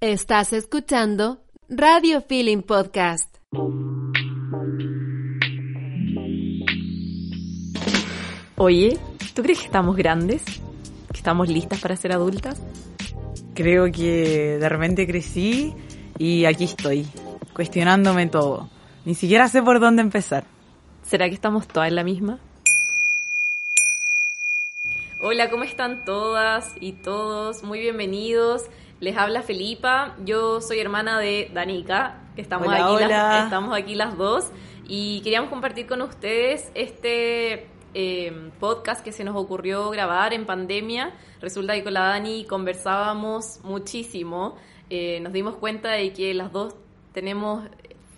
Estás escuchando Radio Feeling Podcast. Oye, ¿tú crees que estamos grandes? ¿Que estamos listas para ser adultas? Creo que de repente crecí y aquí estoy, cuestionándome todo. Ni siquiera sé por dónde empezar. ¿Será que estamos todas en la misma? Hola, ¿cómo están todas y todos? Muy bienvenidos. Les habla Felipa, yo soy hermana de Danica, que estamos, Hola, aquí, hola. Las, estamos aquí las dos y queríamos compartir con ustedes este eh, podcast que se nos ocurrió grabar en pandemia. Resulta que con la Dani conversábamos muchísimo, Eh, nos dimos cuenta de que las dos tenemos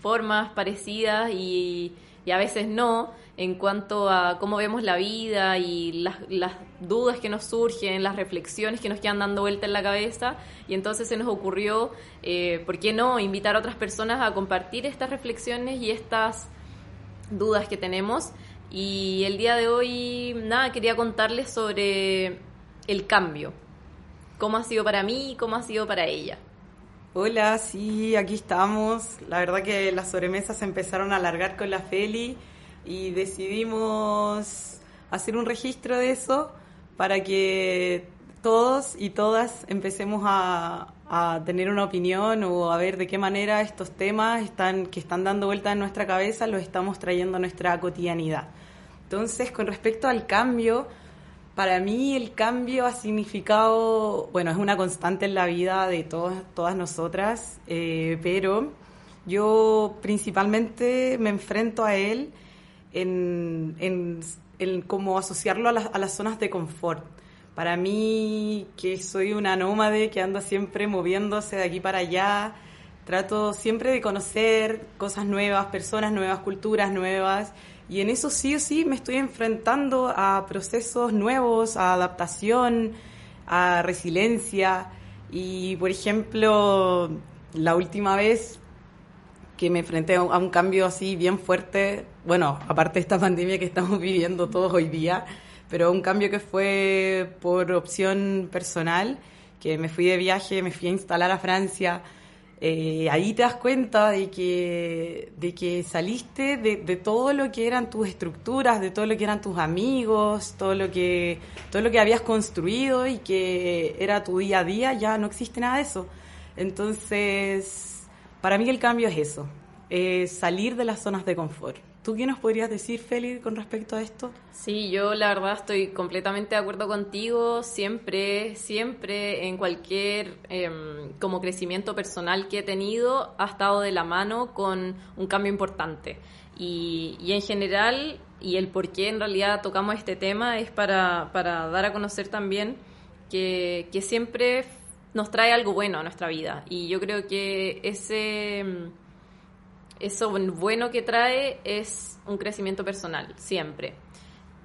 formas parecidas y, y a veces no en cuanto a cómo vemos la vida y las, dudas que nos surgen, las reflexiones que nos quedan dando vuelta en la cabeza. Y entonces se nos ocurrió, eh, ¿por qué no?, invitar a otras personas a compartir estas reflexiones y estas dudas que tenemos. Y el día de hoy, nada, quería contarles sobre el cambio. Cómo ha sido para mí y cómo ha sido para ella. Hola, sí, aquí estamos. La verdad que las sobremesas empezaron a alargar con la Feli y decidimos hacer un registro de eso para que todos y todas empecemos a, tener una opinión o a ver de qué manera estos temas están, que están dando vuelta en nuestra cabeza los estamos trayendo a nuestra cotidianidad. Entonces, con respecto al cambio, para mí el cambio ha significado, bueno, es una constante en la vida de todas, todas nosotras, eh, pero yo principalmente me enfrento a él en, en, en cómo asociarlo a, las- a las zonas de confort. Para mí, que soy una nómade que anda siempre moviéndose de aquí para allá, trato siempre de conocer cosas nuevas, personas nuevas, culturas nuevas, y en eso sí o sí me estoy enfrentando a procesos nuevos, a adaptación, a resiliencia. Y, por ejemplo, la última vez que me enfrenté a un cambio así bien fuerte, bueno, aparte de esta pandemia que estamos viviendo todos hoy día, pero un cambio que fue por opción personal, que me fui de viaje, me fui a instalar a Francia. Eh, ahí te das cuenta de que, de que saliste de, todo lo que eran tus estructuras, de todo lo que eran tus amigos, todo lo que, todo lo que habías construido y que era tu día a día, ya no existe nada de eso. Entonces, para mí el cambio es eso, salir de las zonas de confort. ¿Tú qué nos podrías decir, Feli, con respecto a esto? Sí, yo la verdad estoy completamente de acuerdo contigo. Siempre, siempre en cualquier em, como crecimiento personal que he tenido ha estado de la mano con un cambio importante. Y, y en general, y el por qué en realidad tocamos este tema es para, para dar a conocer también que, que siempre nos trae algo bueno a nuestra vida. Y yo creo que ese... eso bueno que trae es un crecimiento personal, siempre.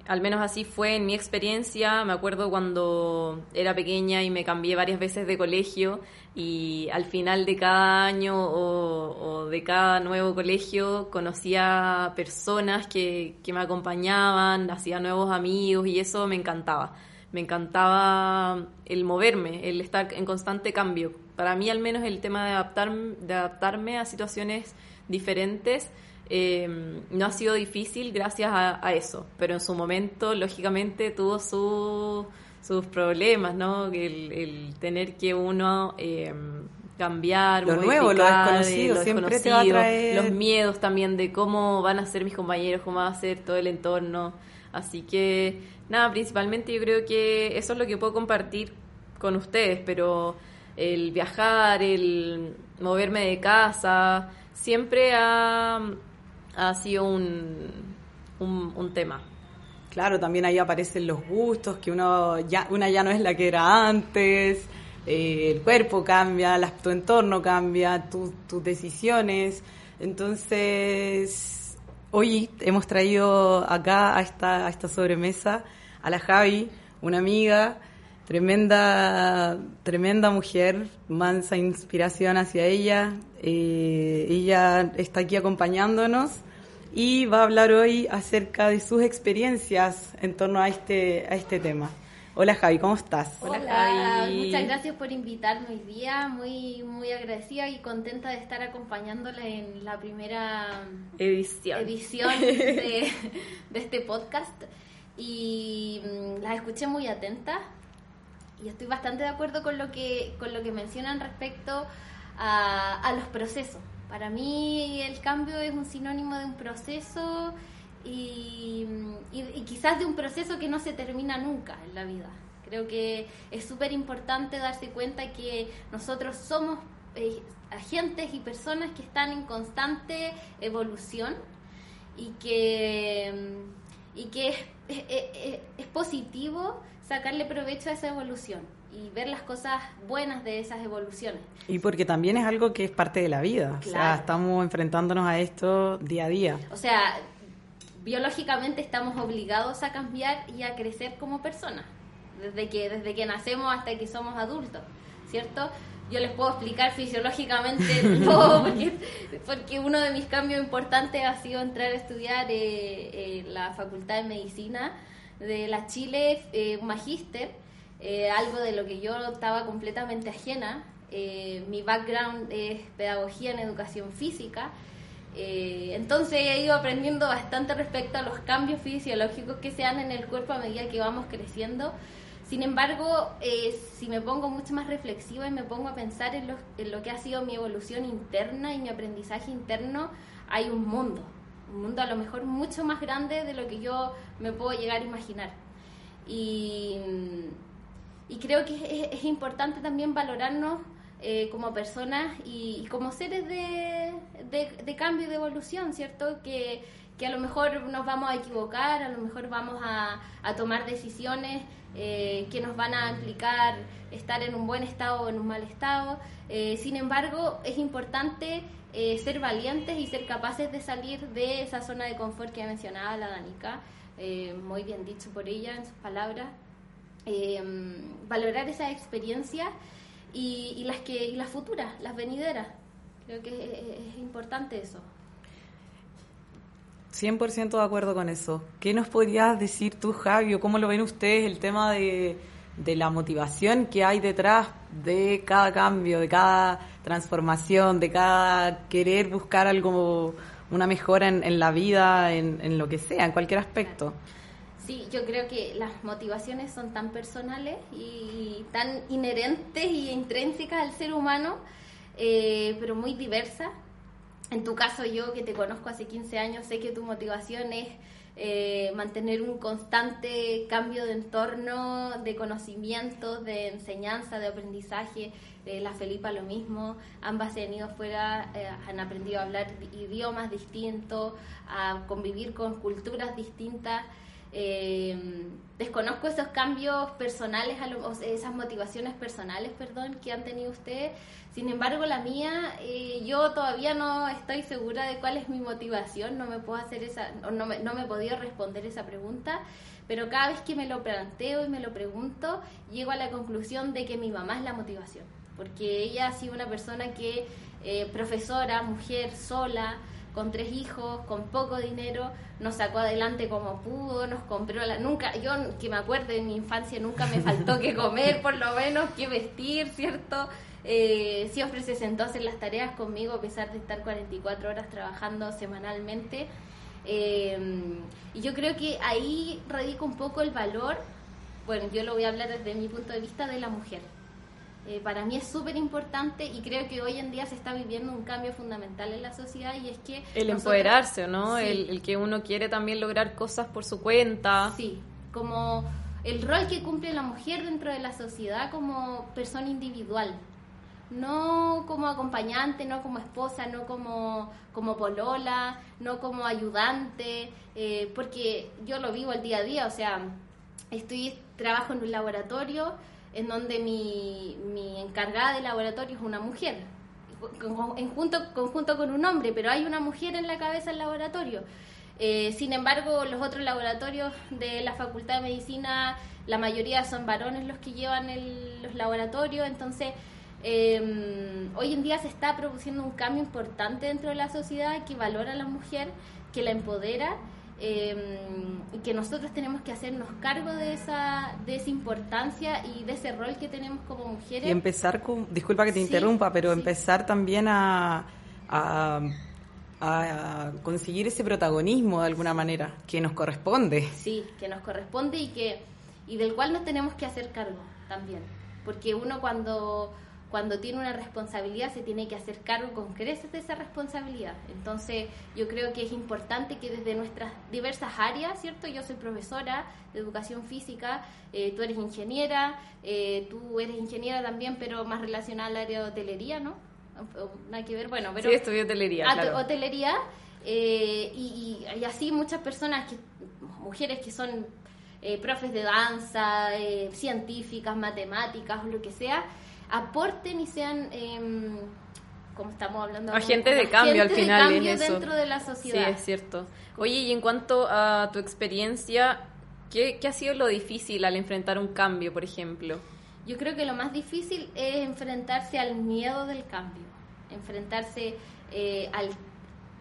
Al menos así fue en mi experiencia. Me acuerdo cuando era pequeña y me cambié varias veces de colegio y al final de cada año o, o de cada nuevo colegio conocía personas que, que me acompañaban, hacía nuevos amigos y eso me encantaba. Me encantaba el moverme, el estar en constante cambio. Para mí al menos el tema de, adaptar, de adaptarme a situaciones diferentes eh, no ha sido difícil gracias a, a eso, pero en su momento, lógicamente, tuvo su- sus problemas, ¿no? El, el tener que uno eh, cambiar, Lo nuevo, lo modificar, desconocido, lo siempre te va a desconocido, traer- los miedos también de cómo van a ser mis compañeros, cómo va a ser todo el entorno. Así que, nada, principalmente yo creo que eso es lo que puedo compartir con ustedes, pero el viajar, el moverme de casa, siempre ha, sido un, un, un tema. Claro, también ahí aparecen los gustos, que uno ya, una ya no es la que era antes, eh, el cuerpo cambia, las- tu entorno cambia, tu- tus decisiones. Entonces, hoy hemos traído acá a esta, a esta sobremesa a la Javi, una amiga, tremenda, tremenda mujer, mansa inspiración hacia ella. Eh, ella está aquí acompañándonos y va a hablar hoy acerca de sus experiencias en torno a este, a este tema. Hola Javi, ¿cómo estás? Hola, Javi. Muchas gracias por invitarme hoy día. Muy, muy agradecida y contenta de estar acompañándola en la primera edición, edición de, este podcast. Y mm, las escuché muy atentas y estoy bastante de acuerdo con lo que, con lo que mencionan respecto a, a los procesos. Para mí el cambio es un sinónimo de un proceso y, quizás de un proceso que no se termina nunca en la vida. Creo que es súper importante darse cuenta que nosotros somos eh, agentes y personas que están en constante evolución y que, y que es, positivo sacarle provecho a esa evolución y ver las cosas buenas de esas evoluciones. Y porque también es algo que es parte de la vida. O sea, estamos enfrentándonos a esto día a día. O sea, biológicamente estamos obligados a cambiar y a crecer como personas, desde que, desde que nacemos hasta que somos adultos, ¿cierto? Yo les puedo explicar fisiológicamente todo, porque, uno de mis cambios importantes ha sido entrar a estudiar eh, eh, la Facultad de Medicina de la Chile, eh, magíster, eh, algo de lo que yo estaba completamente ajena. mi background es pedagogía en educación física eh, entonces he ido aprendiendo bastante respecto a los cambios fisiológicos que se dan en el cuerpo a medida que vamos creciendo. Sin embargo, eh, si me pongo mucho más reflexiva y me pongo a pensar en lo, en lo, que ha sido mi evolución interna y mi aprendizaje interno, hay un mundo, un mundo a lo mejor mucho más grande de lo que yo me puedo llegar a imaginar. Y, y creo que es importante también valorarnos eh, como personas y, como seres de, de, cambio y de evolución, ¿cierto? Que, que, a lo mejor nos vamos a equivocar, a lo mejor vamos a, a tomar decisiones eh, que nos van a implicar estar en un buen estado o en un mal estado. Eh, sin embargo, es importante ser valientes y ser capaces de salir de esa zona de confort que mencionaba la Danica, muy bien dicho por ella en sus palabras. valorar esa experiencia y, las que las futuras, las venideras. Creo que es, importante eso. 100% de acuerdo con eso. ¿Qué nos podrías decir tú, Javi, cómo lo ven ustedes el tema de, de la motivación que hay detrás de cada cambio, de cada transformación, de cada querer buscar algo, una mejora en, la vida, en, en, lo que sea, en cualquier aspecto? Sí, yo creo que las motivaciones son tan personales y tan inherentes y intrínsecas al ser humano, eh, pero muy diversas. En tu caso, yo que te conozco hace 15 años, sé que tu motivación es eh, mantener un constante cambio de entorno, de conocimientos, de enseñanza, de aprendizaje. Eh, la Felipa lo mismo, ambas se han ido afuera, han aprendido a hablar idiomas distintos, a convivir con culturas distintas. Eh, desconozco esos cambios personales, esas motivaciones personales, perdón, que han tenido ustedes. Sin embargo, la mía, eh, yo todavía no estoy segura de cuál es mi motivación. No me puedo hacer esa, no me, no me he podido responder esa pregunta. Pero cada vez que me lo planteo y me lo pregunto, llego a la conclusión de que mi mamá es la motivación. Porque ella ha sido una persona que, eh, profesora, mujer, sola, con tres hijos, con poco dinero, nos sacó adelante como pudo, nos compró la... Nunca, yo que me acuerdo de mi infancia, nunca me faltó que comer, por lo menos, que vestir, ¿cierto? Eh, siempre se sentó a hacer las tareas conmigo a pesar de estar 44 horas trabajando semanalmente. Eh, y yo creo que ahí radica un poco el valor, bueno, yo lo voy a hablar desde mi punto de vista de la mujer eh, para mí es súper importante y creo que hoy en día se está viviendo un cambio fundamental en la sociedad y es que... El empoderarse, ¿no? El, que uno quiere también lograr cosas por su cuenta. Sí, como el rol que cumple la mujer dentro de la sociedad como persona individual. No como acompañante, no como esposa, no como, como polola, no como ayudante, eh, porque yo lo vivo el día a día, o sea, estoy trabajo en un laboratorio, en donde mi, encargada de laboratorio es una mujer, en junto, conjunto con un hombre, pero hay una mujer en la cabeza del laboratorio. Eh, sin embargo, los otros laboratorios de la Facultad de Medicina, la mayoría son varones los que llevan los laboratorios, entonces eh, hoy en día se está produciendo un cambio importante dentro de la sociedad que valora a la mujer, que la empodera em, y que nosotros tenemos que hacernos cargo de esa, de esa importancia y de ese rol que tenemos como mujeres. Y empezar con, disculpa que te interrumpa, pero empezar también a, a, a, conseguir ese protagonismo de alguna manera que nos corresponde. Sí, que nos corresponde y que y del cual nos tenemos que hacer cargo también, porque uno cuando cuando tiene una responsabilidad se tiene que hacer cargo con creces de esa responsabilidad. Entonces yo creo que es importante que desde nuestras diversas áreas, ¿cierto? Yo soy profesora de educación física, eh, tú eres ingeniera, eh, tú eres ingeniera también, pero más relacionada al área de hotelería, ¿no? Nada que ver, bueno, pero... Sí, estudié hotelería. Claro. Hotelería, eh, y, y, así muchas personas, que, mujeres que son profes de danza, científicas, matemáticas o lo que sea, aporten y sean, eh, como estamos hablando, agentes de cambio al final. De cambio dentro de la sociedad. Sí, es cierto. Oye, y en cuanto a tu experiencia, ¿qué, ¿qué ha sido lo difícil al enfrentar un cambio, por ejemplo? Yo creo que lo más difícil es enfrentarse al miedo del cambio, enfrentarse eh, al,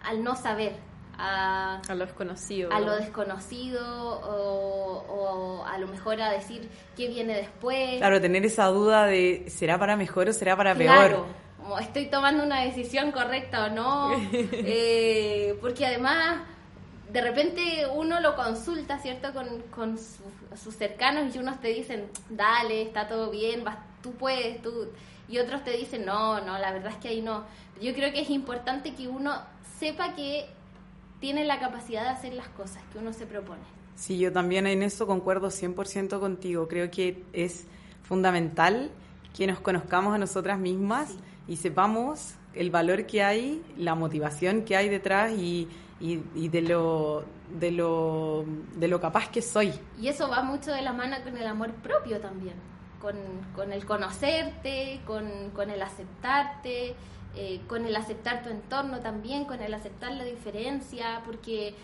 al no saber, a, a, lo desconocido. A lo desconocido o, o, a lo mejor a decir qué viene después. Claro, tener esa duda de ¿será para mejor o será para claro, peor? Como estoy tomando una decisión correcta o no. eh, porque además de repente uno lo consulta, ¿cierto? Con, con su, sus cercanos y unos te dicen, dale, está todo bien, vas, tú puedes, tú... Y otros te dicen, no, no, la verdad es que ahí no. Yo creo que es importante que uno sepa que tiene la capacidad de hacer las cosas que uno se propone. Sí, yo también en eso concuerdo 100% contigo. Creo que es fundamental que nos conozcamos a nosotras mismas sí. y sepamos el valor que hay, la motivación que hay detrás y, y, y, de, lo, de, lo, de lo capaz que soy. Y eso va mucho de la mano con el amor propio también, con, con el conocerte, con, con el aceptarte eh, con el aceptar tu entorno también, con el aceptar la diferencia, porque...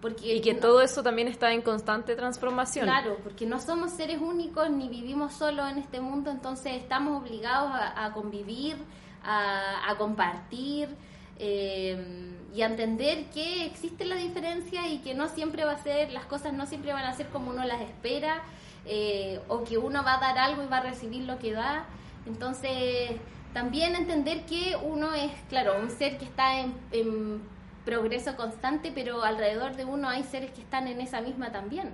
Porque y que no, todo eso también está en constante transformación. Claro, porque no somos seres únicos ni vivimos solo en este mundo, entonces estamos obligados a, a convivir, a, a compartir eh, y a entender que existe la diferencia y que no siempre va a ser, las cosas no siempre van a ser como uno las espera, eh, o que uno va a dar algo y va a recibir lo que da. Entonces, también entender que uno es, claro, un ser que está en, progreso constante, pero alrededor de uno hay seres que están en esa misma también.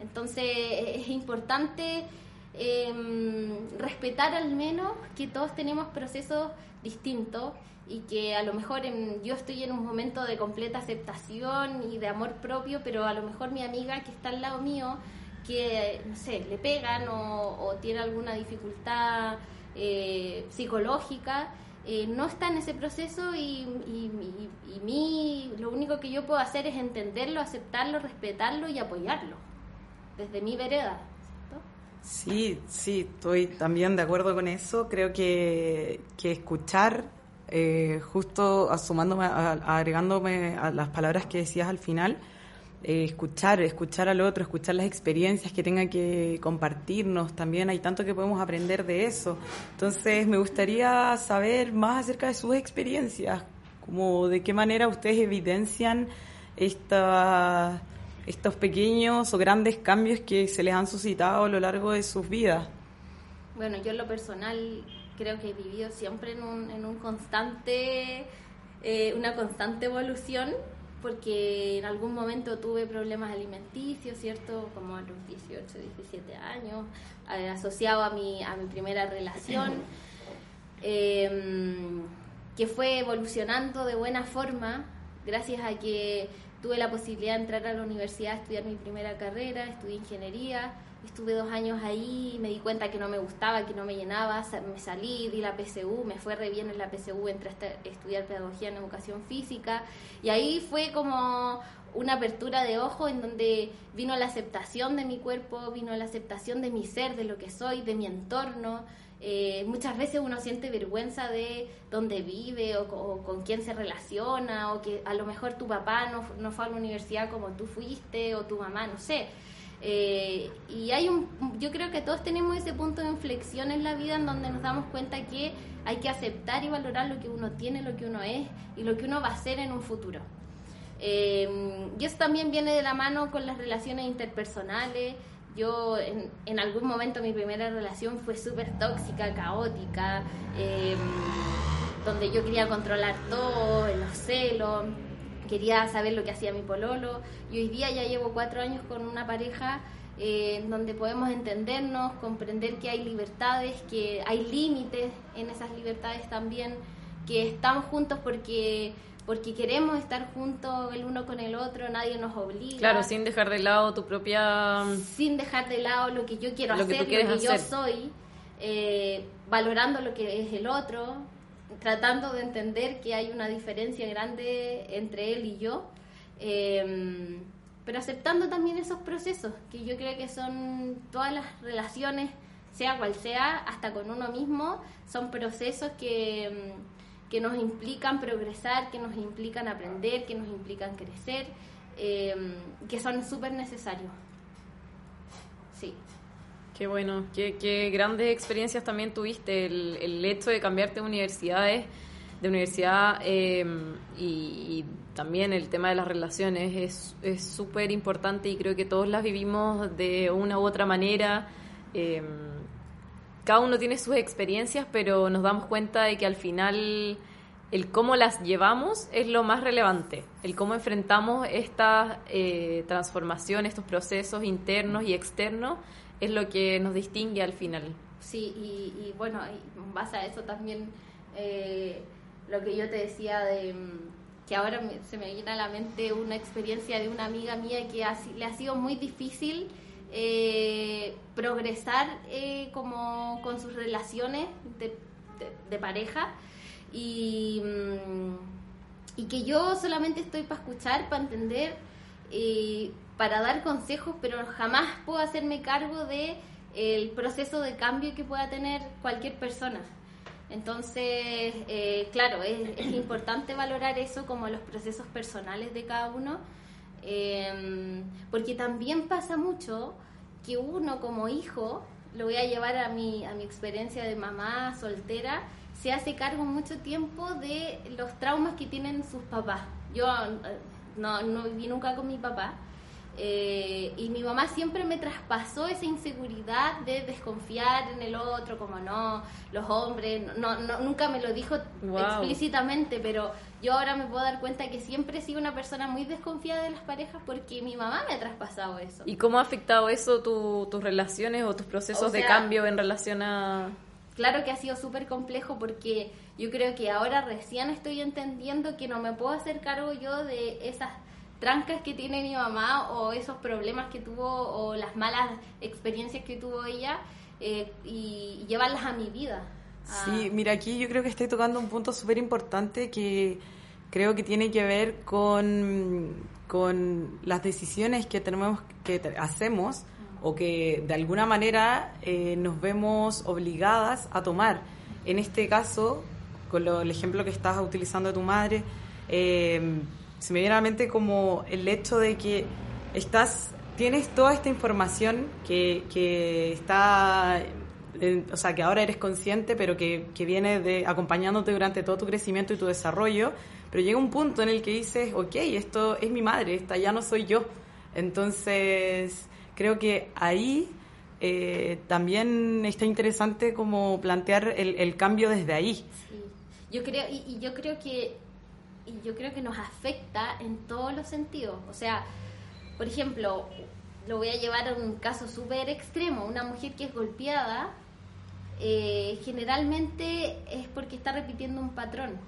Entonces es importante eh, respetar al menos que todos tenemos procesos distintos y que a lo mejor yo estoy en un momento de completa aceptación y de amor propio, pero a lo mejor mi amiga que está al lado mío, que, no sé, le pegan o tiene alguna dificultad eh, psicológica, eh, no está en ese proceso y, y, lo único que yo puedo hacer es entenderlo, aceptarlo, respetarlo y apoyarlo desde mi vereda. Sí, sí, estoy también de acuerdo con eso. Creo que, que escuchar, eh, justo sumándome, agregándome a las palabras que decías al final, eh, escuchar, escuchar al otro, escuchar las experiencias que tenga que compartirnos. También hay tanto que podemos aprender de eso. Entonces, me gustaría saber más acerca de sus experiencias, como de qué manera ustedes evidencian esta, estos pequeños o grandes cambios que se les han suscitado a lo largo de sus vidas. Bueno, yo en lo personal creo que he vivido siempre en un, en un constante, eh, una constante evolución porque en algún momento tuve problemas alimenticios, ¿cierto? Como a los 18, 17 años, eh, asociado a mi, a mi primera relación, eh, que fue evolucionando de buena forma, gracias a que tuve la posibilidad de entrar a la universidad a estudiar mi primera carrera, estudié ingeniería, estuve dos años ahí, me di cuenta que no me gustaba, que no me llenaba, me salí, di la PSU, me fue re bien en la PSU, entré a estudiar pedagogía en educación física y ahí fue como una apertura de ojo en donde vino la aceptación de mi cuerpo, vino la aceptación de mi ser, de lo que soy, de mi entorno. Eh, muchas veces uno siente vergüenza de dónde vive o, o, con quién se relaciona o que a lo mejor tu papá no, no fue a la universidad como tú fuiste o tu mamá, no sé. Eh, y hay un, yo creo que todos tenemos ese punto de inflexión en la vida en donde nos damos cuenta que hay que aceptar y valorar lo que uno tiene, lo que uno es y lo que uno va a hacer en un futuro. Eh, y eso también viene de la mano con las relaciones interpersonales. Yo en, en algún momento mi primera relación fue súper tóxica, caótica, eh, donde yo quería controlar todo, los celos, quería saber lo que hacía mi pololo. Y hoy día ya llevo cuatro años con una pareja eh, donde podemos entendernos, comprender que hay libertades, que hay límites en esas libertades también, que estamos juntos porque porque queremos estar juntos el uno con el otro, nadie nos obliga. Claro, sin dejar de lado tu propia... Sin dejar de lado lo que yo quiero hacer, lo que yo soy, eh, valorando lo que es el otro, tratando de entender que hay una diferencia grande entre él y yo, em, pero aceptando también esos procesos, que yo creo que son todas las relaciones, sea cual sea, hasta con uno mismo, son procesos que em, que nos implican progresar, que nos implican aprender, que nos implican crecer, em, que son súper necesarios. Sí. Qué bueno, qué, grandes experiencias también tuviste, el, hecho de cambiarte de universidades, de universidad em, y, también el tema de las relaciones es súper importante y creo que todos las vivimos de una u otra manera. Em, cada uno tiene sus experiencias, pero nos damos cuenta de que al final el cómo las llevamos es lo más relevante, el cómo enfrentamos esta eh, transformación, estos procesos internos y externos, es lo que nos distingue al final. Sí, y, bueno, y base a eso también eh, lo que yo te decía de que ahora se me viene a la mente una experiencia de una amiga mía que le ha sido muy difícil eh, progresar eh, como con sus relaciones de, pareja y, mm, y, que yo solamente estoy para escuchar, para entender, eh, para dar consejos, pero jamás puedo hacerme cargo de el proceso de cambio que pueda tener cualquier persona. Entonces, eh, claro, es, es, importante valorar eso como los procesos personales de cada uno Em, porque también pasa mucho que uno como hijo, lo voy a llevar a mi, a mi experiencia de mamá soltera, se hace cargo mucho tiempo de los traumas que tienen sus papás. Yo eh, no, no viví nunca con mi papá, eh, y mi mamá siempre me traspasó esa inseguridad de desconfiar en el otro, como no, los hombres, no, nunca me lo dijo explícitamente, pero yo ahora me puedo dar cuenta que siempre he sido una persona muy desconfiada de las parejas porque mi mamá me ha traspasado eso. ¿Y cómo ha afectado eso tus relaciones o tus procesos de cambio en relación a...? Claro que ha sido súper complejo porque yo creo que ahora recién estoy entendiendo que no me puedo hacer cargo yo de esas trancas que tiene mi mamá o esos problemas que tuvo o las malas experiencias que tuvo ella eh, y llevarlas a mi vida. Sí, mira, aquí yo creo que estoy tocando un punto súper importante que creo que tiene que ver con, con las decisiones que tenemos que hacemos o que de alguna manera eh, nos vemos obligadas a tomar. En este caso, con el ejemplo que estás utilizando de tu madre, eh, se me viene a la mente como el hecho de que estás, tienes toda esta información que, está, o sea, que ahora eres consciente, pero que, que viene de, acompañándote durante todo tu crecimiento y tu desarrollo, pero llega un punto en el que dices, ok, esto es mi madre, esta ya no soy yo. Entonces, creo que ahí eh, también está interesante como plantear el, el cambio desde ahí. Sí. Yo creo, y, yo creo que y yo creo que nos afecta en todos los sentidos. O sea, por ejemplo, lo voy a llevar a un caso súper extremo, una mujer que es golpeada, eh, generalmente es porque está repitiendo un patrón.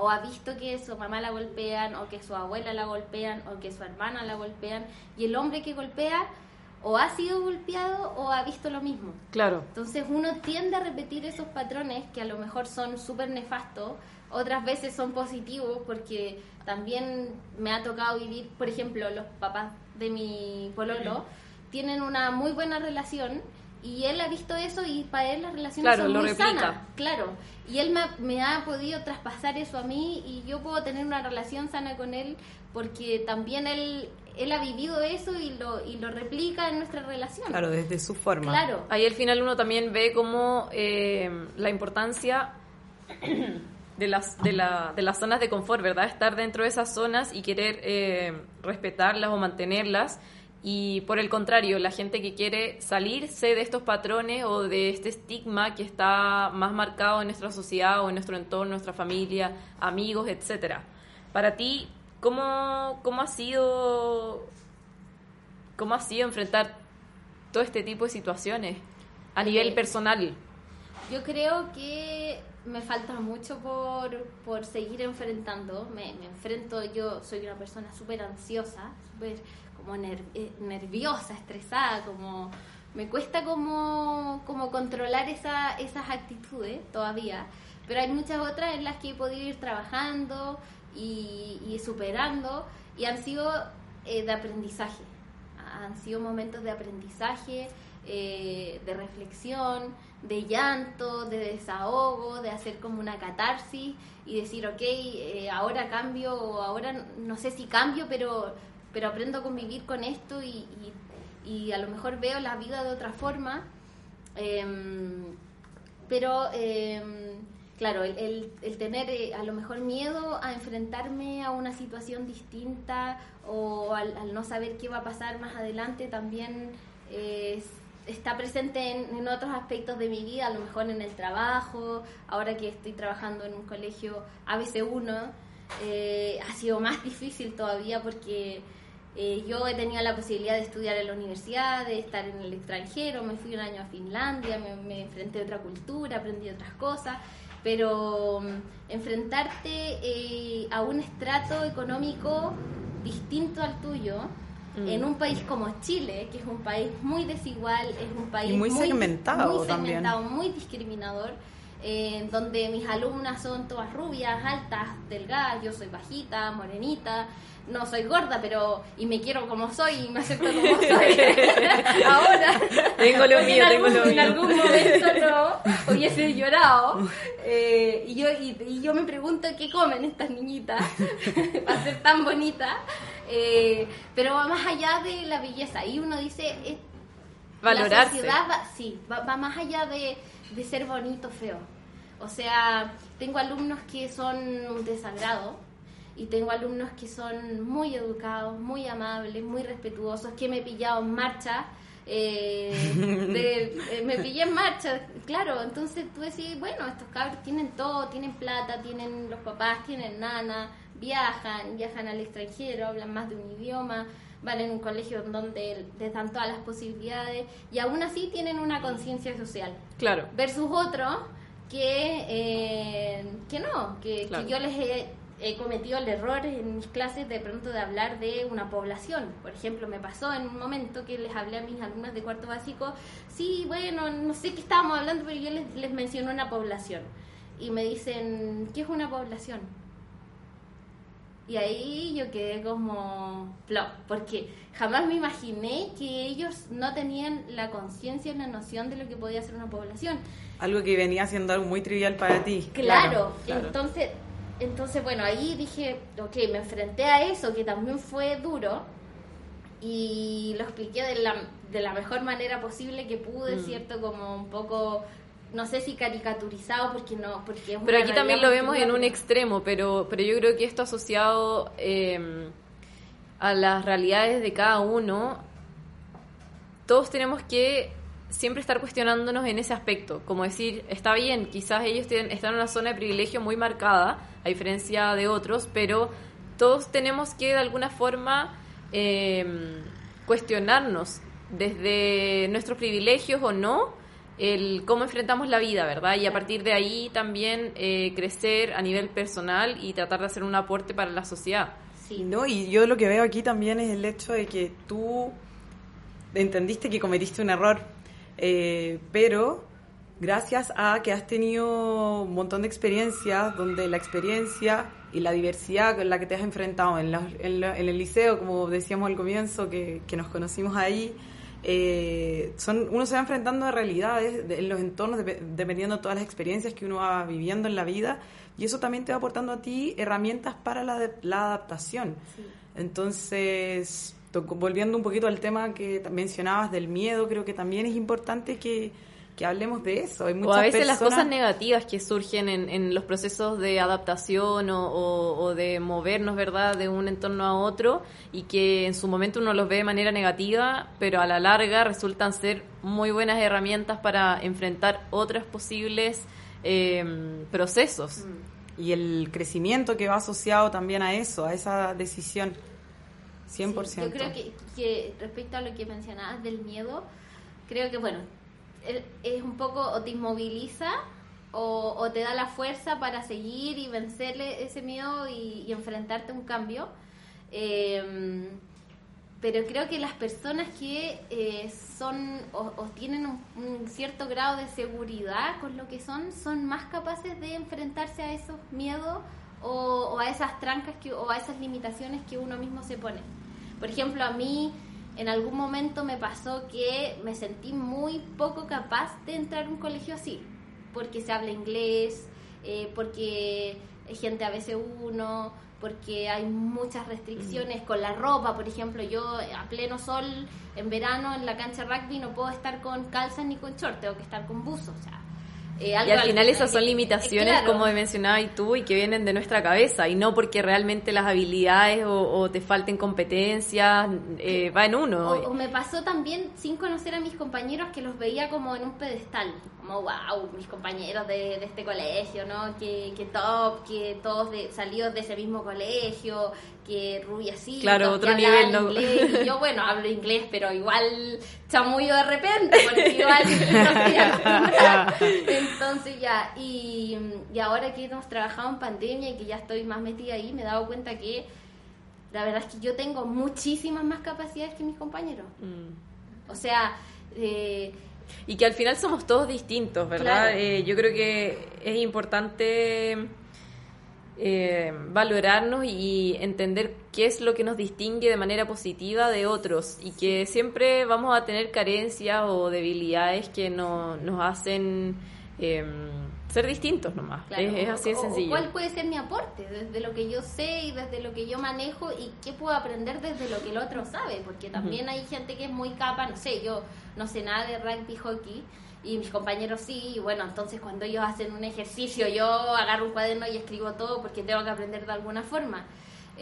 O ha visto que su mamá la golpean, o que su abuela la golpean, o que su hermana la golpean, y el hombre que golpea o ha sido golpeado o ha visto lo mismo. Claro. Entonces uno tiende a repetir esos patrones que a lo mejor son súper nefastos, otras veces son positivos porque también me ha tocado vivir, por ejemplo, los papás de mi pololo tienen una muy buena relación y él ha visto eso y para él la relación son muy sana. Claro, y él me, me, ha podido traspasar eso a mí y yo puedo tener una relación sana con él porque también él él ha vivido eso y lo, y lo replica en nuestra relación. Claro, desde su forma. Claro. Ahí al final uno también ve como eh, la importancia de las, de, la, de las zonas de confort, ¿verdad? Estar dentro de esas zonas y querer eh, respetarlas o mantenerlas. Y por el contrario, la gente que quiere salirse de estos patrones o de este estigma que está más marcado en nuestra sociedad o en nuestro entorno, nuestra familia, amigos, etcétera. Para ti, ¿cómo, cómo ha sido cómo ha sido enfrentar todo este tipo de situaciones a nivel Eh, personal? Yo creo que me falta mucho por, por seguir enfrentando. Me, me enfrento, yo soy una persona súper ansiosa, súper como ner- eh, nerviosa, estresada, como me cuesta como, como controlar esa, esas actitudes todavía. Pero hay muchas otras en las que he podido ir trabajando y, y superando y han sido eh, de aprendizaje. Han sido momentos de aprendizaje, eh, de reflexión, de llanto, de desahogo, de hacer como una catarsis y decir, ok, eh, ahora cambio o ahora no sé si cambio, pero, pero aprendo a convivir con esto y, y- a lo mejor veo la vida de otra forma. Em, pero, em, claro, el, el- tener eh, a lo mejor miedo a enfrentarme a una situación distinta o al, no saber qué va a pasar más adelante también eh, es- está presente en, en otros aspectos de mi vida, a lo mejor en el trabajo, ahora que estoy trabajando en un colegio ABC1, eh, ha sido más difícil todavía porque eh, yo he tenido la posibilidad de estudiar en la universidad, de estar en el extranjero, me fui un año a Finlandia, me, me enfrenté a otra cultura, aprendí otras cosas, pero mm, enfrentarte eh, a un estrato económico distinto al tuyo, Mm. en un país como Chile, que es un país muy desigual, es un país muy segmentado muy también. segmentado, muy discriminador, eh, donde mis alumnas son todas rubias, altas, delgadas, yo soy bajita, morenita, no soy gorda, pero y me quiero como soy y me acepto como soy. Ahora, Tengo lo mío, en tengo algún, lo en mío. algún momento no hubiese llorado. Eh, y, yo, y, y yo me pregunto qué comen estas niñitas para ser tan bonitas. Eh, pero va más allá de la belleza. Y uno dice, eh, la Valorarse. sociedad va, sí, va, va más allá de, de ser bonito feo. O sea, tengo alumnos que son un y tengo alumnos que son muy educados, muy amables, muy respetuosos, que me he pillado en marcha. eh, de- eh, me pillé en marcha, claro, entonces tú decís, bueno, estos cabros tienen todo, tienen plata, tienen los papás, tienen nana, viajan, viajan al extranjero, hablan más de un idioma, van en un colegio donde les dan todas las posibilidades y aún así tienen una conciencia social Claro. versus otros que, eh, que no, que, Claro. que yo les he, he cometido el error en mis clases de pronto de hablar de una población. Por ejemplo, me pasó en un momento que les hablé a mis alumnas de cuarto básico, sí, bueno, no sé qué estábamos hablando, pero yo les, les mencioné una población. Y me dicen, ¿qué es una población? Y ahí yo quedé como flop, porque jamás me imaginé que ellos no tenían la conciencia y la noción de lo que podía ser una población. Algo que venía siendo algo muy trivial para ti. Claro, claro. entonces, entonces bueno, ahí dije, ok, me enfrenté a eso, que también fue duro, y lo expliqué de la, de la mejor manera posible que pude, Mm. ¿cierto? Como un poco, no sé si caricaturizado, porque no, porque es Pero aquí también lo vemos en un extremo, pero, pero yo creo que esto asociado eh, a las realidades de cada uno, todos tenemos que siempre estar cuestionándonos en ese aspecto, como decir, está bien, quizás ellos tienen, están en una zona de privilegio muy marcada, a diferencia de otros, pero todos tenemos que de alguna forma eh, cuestionarnos desde nuestros privilegios o no, el cómo enfrentamos la vida, ¿verdad? Y a partir de ahí también eh, crecer a nivel personal y tratar de hacer un aporte para la sociedad. Sí. No, y yo lo que veo aquí también es el hecho de que tú entendiste que cometiste un error, eh, pero gracias a que has tenido un montón de experiencias donde la experiencia y la diversidad con la que te has enfrentado en, la- en la- en el liceo, como decíamos al comienzo, que, que nos conocimos ahí, eh, son, uno se va enfrentando a realidades de- en los entornos, dep- dependiendo de todas las experiencias que uno va viviendo en la vida, y eso también te va aportando a ti herramientas para la, de- la adaptación. Sí. Entonces, to- volviendo un poquito al tema que mencionabas del miedo, creo que también es importante que, que hablemos de eso. Hay o a veces las cosas negativas que surgen en, en los procesos de adaptación o, o- o de movernos, ¿verdad?, de un entorno a otro y que en su momento uno los ve de manera negativa, pero a la larga resultan ser muy buenas herramientas para enfrentar otros posibles eh, procesos. y el crecimiento que va asociado también a eso, a esa decisión. 100%. Sí, yo creo que, que respecto a lo que mencionabas del miedo, creo que, bueno, es un poco o te inmoviliza o, te da la fuerza para seguir y vencerle ese miedo y, enfrentarte a un cambio. Eh, pero creo que las personas que eh, son o, tienen un, cierto grado de seguridad con lo que son, son más capaces de enfrentarse a esos miedos o, a esas trancas o a esas limitaciones que uno mismo se pone. Por ejemplo, a mí en algún momento me pasó que me sentí muy poco capaz de entrar a un colegio así, porque se habla inglés, eh, porque hay gente a veces uno, porque hay muchas restricciones con la ropa, por ejemplo, yo a pleno sol en verano en la cancha de rugby no puedo estar con calzas ni con short, tengo que estar con buzo, o sea, eh, Y al final al- esas son limitaciones, claro. como mencionabas tú, y que vienen de nuestra cabeza, y no porque realmente las habilidades o, o te falten competencias, eh, va en uno. O, o me pasó también sin conocer a mis compañeros que los veía como en un pedestal, como wow, mis compañeros de, de este colegio, ¿no? Que, que top, que todos de, salidos de ese mismo colegio, que rubiacitos, Claro, otro nivel, ¿no? inglés. Y yo, bueno, hablo inglés, pero igual chamullo de repente, porque igual no estoy. Entonces ya, y, y ahora que hemos trabajado en pandemia y que ya estoy más metida ahí, me he dado cuenta que la verdad es que yo tengo muchísimas más capacidades que mis compañeros. Mm. O sea, eh, Y que al final somos todos distintos, ¿verdad? Claro. Eh, yo creo que es importante eh, valorarnos y entender qué es lo que nos distingue de manera positiva de otros y que siempre vamos a tener carencias o debilidades que no, nos hacen eh, ser distintos nomás. claro, es, es así de sencillo. ¿Cuál puede ser mi aporte desde lo que yo sé y desde lo que yo manejo y qué puedo aprender desde lo que el otro sabe? Porque también hay gente que es muy capa, no sé, yo no sé nada de rugby, hockey. Y mis compañeros sí, y bueno, entonces cuando ellos hacen un ejercicio, yo agarro un cuaderno y escribo todo porque tengo que aprender de alguna forma.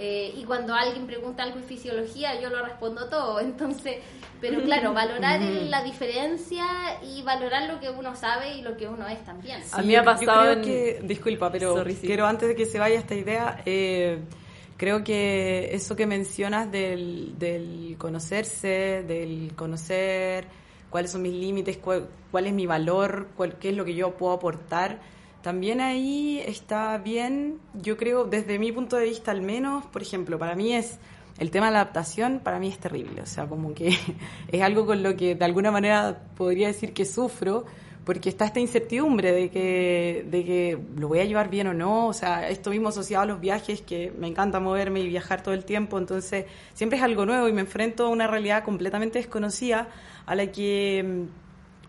Eh, y cuando alguien pregunta algo en fisiología, yo lo respondo todo. Entonces, pero claro, valorar el- la diferencia y valorar lo que uno sabe y lo que uno es también. A mí me ha pasado Yo creo en- que, disculpa, pero Sorry, sí. quiero antes de que se vaya esta idea, eh, creo que eso que mencionas del, del conocerse, del conocer cuáles son mis límites, cuál, cuál es mi valor, cuál, qué es lo que yo puedo aportar, también ahí está bien, yo creo, desde mi punto de vista al menos, por ejemplo, para mí es el tema de la adaptación para mí es terrible, o sea, como que es algo con lo que de alguna manera podría decir que sufro, porque está esta incertidumbre de que, de que lo voy a llevar bien o no, o sea, esto mismo asociado a los viajes, que me encanta moverme y viajar todo el tiempo, entonces siempre es algo nuevo y me enfrento a una realidad completamente desconocida a la que mm,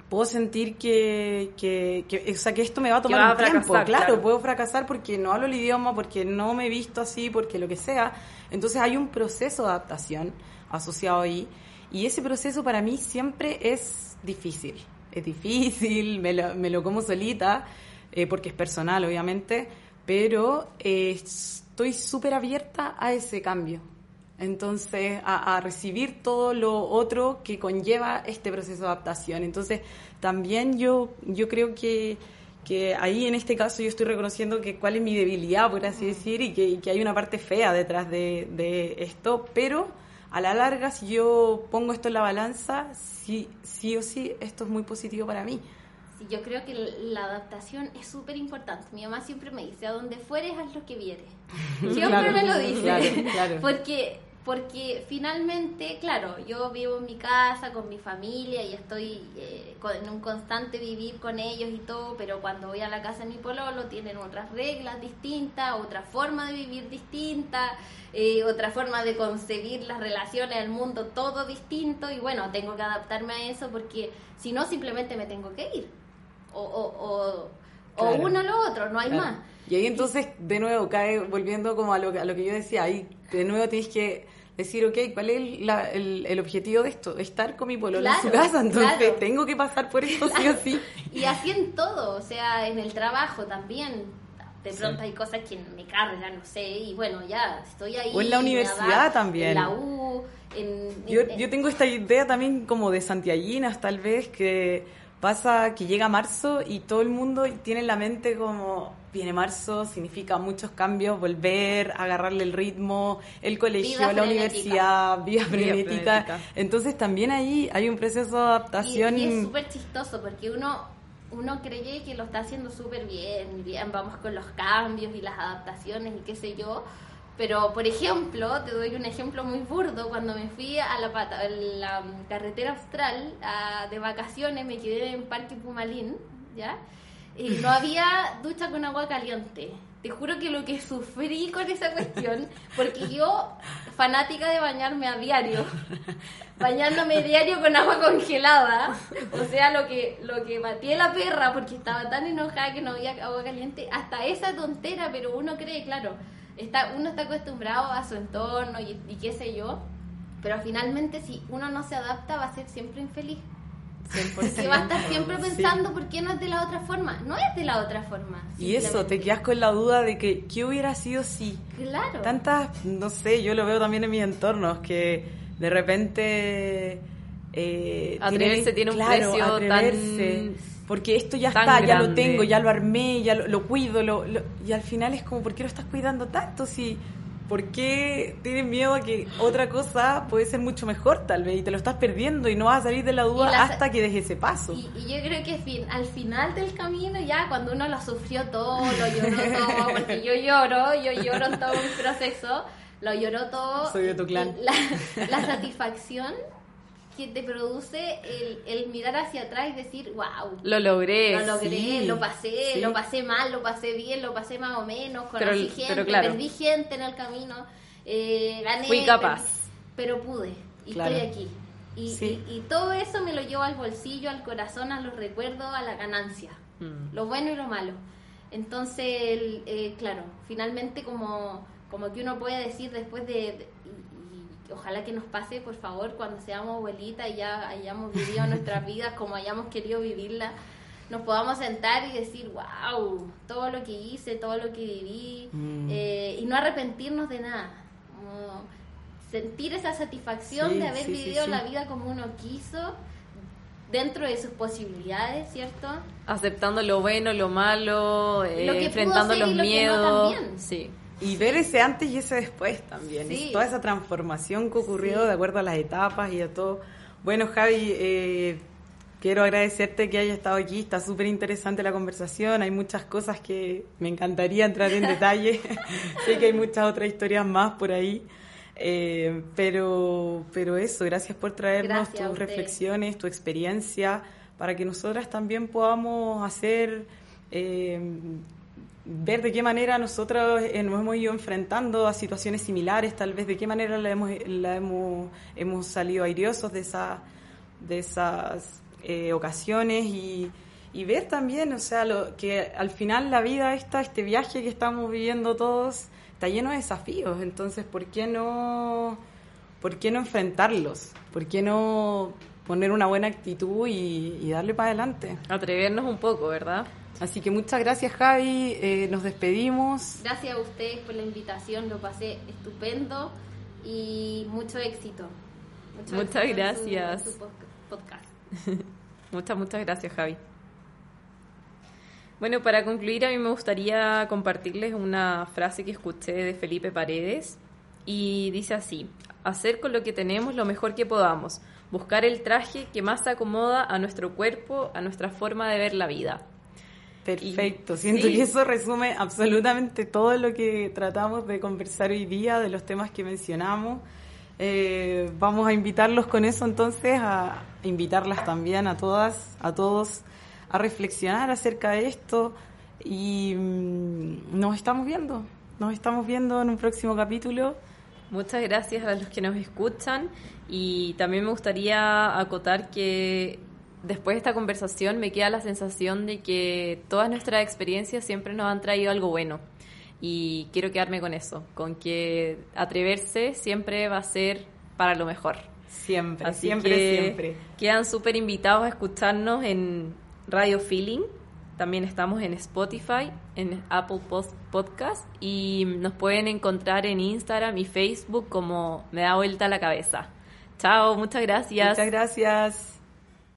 puedo sentir que, que, que- o sea, que esto me va a tomar vas a un tiempo, fracasar, claro, claro. puedo fracasar porque no hablo el idioma, porque no me he visto así, porque lo que sea. Entonces hay un proceso de adaptación asociado ahí y ese proceso para mí siempre es difícil. Es difícil, me lo, me lo como solita, eh, porque es personal obviamente, pero eh, estoy súper abierta a ese cambio. Entonces, a, a recibir todo lo otro que conlleva este proceso de adaptación. Entonces, también yo, yo creo que, que ahí en este caso yo estoy reconociendo que cuál es mi debilidad, por así decir, y que, y que hay una parte fea detrás de, de esto, pero a la larga, si yo pongo esto en la balanza, sí, sí o sí, esto es muy positivo para mí. Sí, yo creo que la adaptación es súper importante. Mi mamá siempre me dice, a donde fueres, haz lo que vieres. Siempre Claro, me lo dice. claro, claro. Porque, porque finalmente, claro, yo vivo en mi casa con mi familia y estoy eh, con- en un constante vivir con ellos y todo, pero cuando voy a la casa de mi pololo tienen otras reglas distintas, otra forma de vivir distinta, eh, otra forma de concebir las relaciones, el mundo, todo distinto y bueno, tengo que adaptarme a eso porque si no simplemente me tengo que ir. O, o, o, uno o lo otro, no hay Claro. más. Y ahí entonces, de nuevo, cae volviendo como a lo, a lo que yo decía, ahí de nuevo tienes que decir, ok, ¿cuál es la- el, el objetivo de esto? Estar con mi pololo en su Claro, casa, entonces claro. tengo que pasar por esto sí o sí. Y así en todo, o sea, en el trabajo también. De pronto hay cosas que me cargan, no sé, y bueno, ya estoy ahí. O en la universidad también. En la U, en... Yo, en- yo tengo esta idea también como de santiaguinas, tal vez, que pasa que llega marzo y todo el mundo tiene en la mente como, viene marzo, significa muchos cambios, volver, agarrarle el ritmo, el colegio, Vida la frenética. universidad, vida frenética. Entonces también ahí hay un proceso de Y, adaptación. y es súper chistoso porque uno, uno cree que lo está haciendo súper bien, bien, vamos con los cambios y las adaptaciones y qué sé yo. Pero, por ejemplo, te doy un ejemplo muy burdo. Cuando me fui a la, pata- a la carretera austral a- de vacaciones, me quedé en Parque Pumalín, ¿ya? No había ducha con agua caliente. Te juro que lo que sufrí con esa cuestión, porque yo, fanática de bañarme a diario, bañándome diario con agua congelada, o sea, lo que lo que batí la perra porque estaba tan enojada que no había agua caliente, hasta esa tontera, pero uno cree, claro, está uno está acostumbrado a su entorno y qué sé yo, pero finalmente si uno no se adapta va a ser siempre infeliz. Porque va a estar siempre Sí. pensando por qué no es de la otra forma. No es de la otra forma. Y eso, te quedas con la duda de que, ¿qué hubiera sido si? Claro. tantas, no sé, yo lo veo también en mis entornos, que de repente... Eh, Atreverse tiene un precio atreverse, tan- Porque esto ya está, ya lo tengo, ya lo armé, ya lo, lo cuido, lo, lo- y al final es como, ¿por qué lo estás cuidando tanto? Si, ¿Por qué tienes miedo a que otra cosa puede ser mucho mejor tal vez y te lo estás perdiendo y no vas a salir de la duda hasta que des ese paso? Y, y yo creo que fin- al final del camino, ya cuando uno lo sufrió todo, lo lloró todo, porque yo lloro, yo lloro en todo mi proceso, lo lloró todo. Soy de tu clan. La, la satisfacción que te produce el, el mirar hacia atrás y decir, wow. Lo logré. Lo logré, sí, lo pasé, sí. lo pasé mal, lo pasé bien, lo pasé más o menos, Pero- conocí gente, pero claro. perdí gente en el camino, eh, gané. Fui capaz. pero pude, y Claro. estoy aquí. Y, Sí. y- y todo eso me lo llevo al bolsillo, al corazón, a los recuerdos, a la ganancia, Mm. lo bueno y lo malo. Entonces, eh, claro, finalmente como, como que uno puede decir después de... ojalá que nos pase, por favor, cuando seamos abuelitas y ya hayamos vivido nuestras vidas como hayamos querido vivirlas, nos podamos sentar y decir, wow, todo lo que hice, todo lo que viví, Mm. eh, y no arrepentirnos de nada. Como sentir esa satisfacción Sí, de haber sí, vivido sí. la vida como uno quiso, dentro de sus posibilidades, ¿cierto? Aceptando lo bueno, lo malo, eh, Lo que pudo enfrentando ser los y lo que no miedos. también. Sí. Y ver ese antes y ese después también. Sí. Es toda esa transformación que ocurrió Sí. de acuerdo a las etapas y a todo. Bueno, Javi, eh, quiero agradecerte que hayas estado aquí. Está súper interesante la conversación. Hay muchas cosas que me encantaría entrar en detalle. sé que hay muchas otras historias más por ahí. Eh, pero, pero eso, gracias por traernos Gracias tus reflexiones, tu experiencia, para que nosotras también podamos hacer eh, ver de qué manera nosotros eh, nos hemos ido enfrentando a situaciones similares, tal vez de qué manera la hemos, la hemos, hemos salido airiosos de, esa, de esas eh, ocasiones y, ver también, o sea, lo, que al final la vida esta, este viaje que estamos viviendo todos, está lleno de desafíos, entonces, ¿por qué no, por qué no enfrentarlos? ¿Por qué no poner una buena actitud y, y darle para adelante? Atrevernos un poco, ¿verdad? Así que muchas gracias Javi, eh, nos despedimos. Gracias a ustedes por la invitación, lo pasé estupendo y mucho éxito. Mucho Muchas éxito en su- gracias. en su pod- podcast. Muchas, muchas gracias, Javi. Bueno, para concluir, a mí me gustaría compartirles una frase que escuché de Felipe Paredes y dice así, hacer con lo que tenemos lo mejor que podamos, buscar el traje que más se acomoda a nuestro cuerpo, a nuestra forma de ver la vida. Perfecto, siento sí. que eso resume absolutamente todo lo que tratamos de conversar hoy día, de los temas que mencionamos. Eh, vamos a invitarlos con eso entonces, a invitarlas también a todas, a todos, a reflexionar acerca de esto y mm, nos estamos viendo, nos estamos viendo en un próximo capítulo. Muchas gracias a los que nos escuchan y también me gustaría acotar que después de esta conversación me queda la sensación de que todas nuestras experiencias siempre nos han traído algo bueno y quiero quedarme con eso, con que atreverse siempre va a ser para lo mejor. Siempre, Así siempre, que siempre. Quedan súper invitados a escucharnos en Radio Feeling. También estamos en Spotify, en Apple Post Podcast y nos pueden encontrar en Instagram y Facebook como Me da vuelta la cabeza. Chao, muchas gracias. Muchas gracias.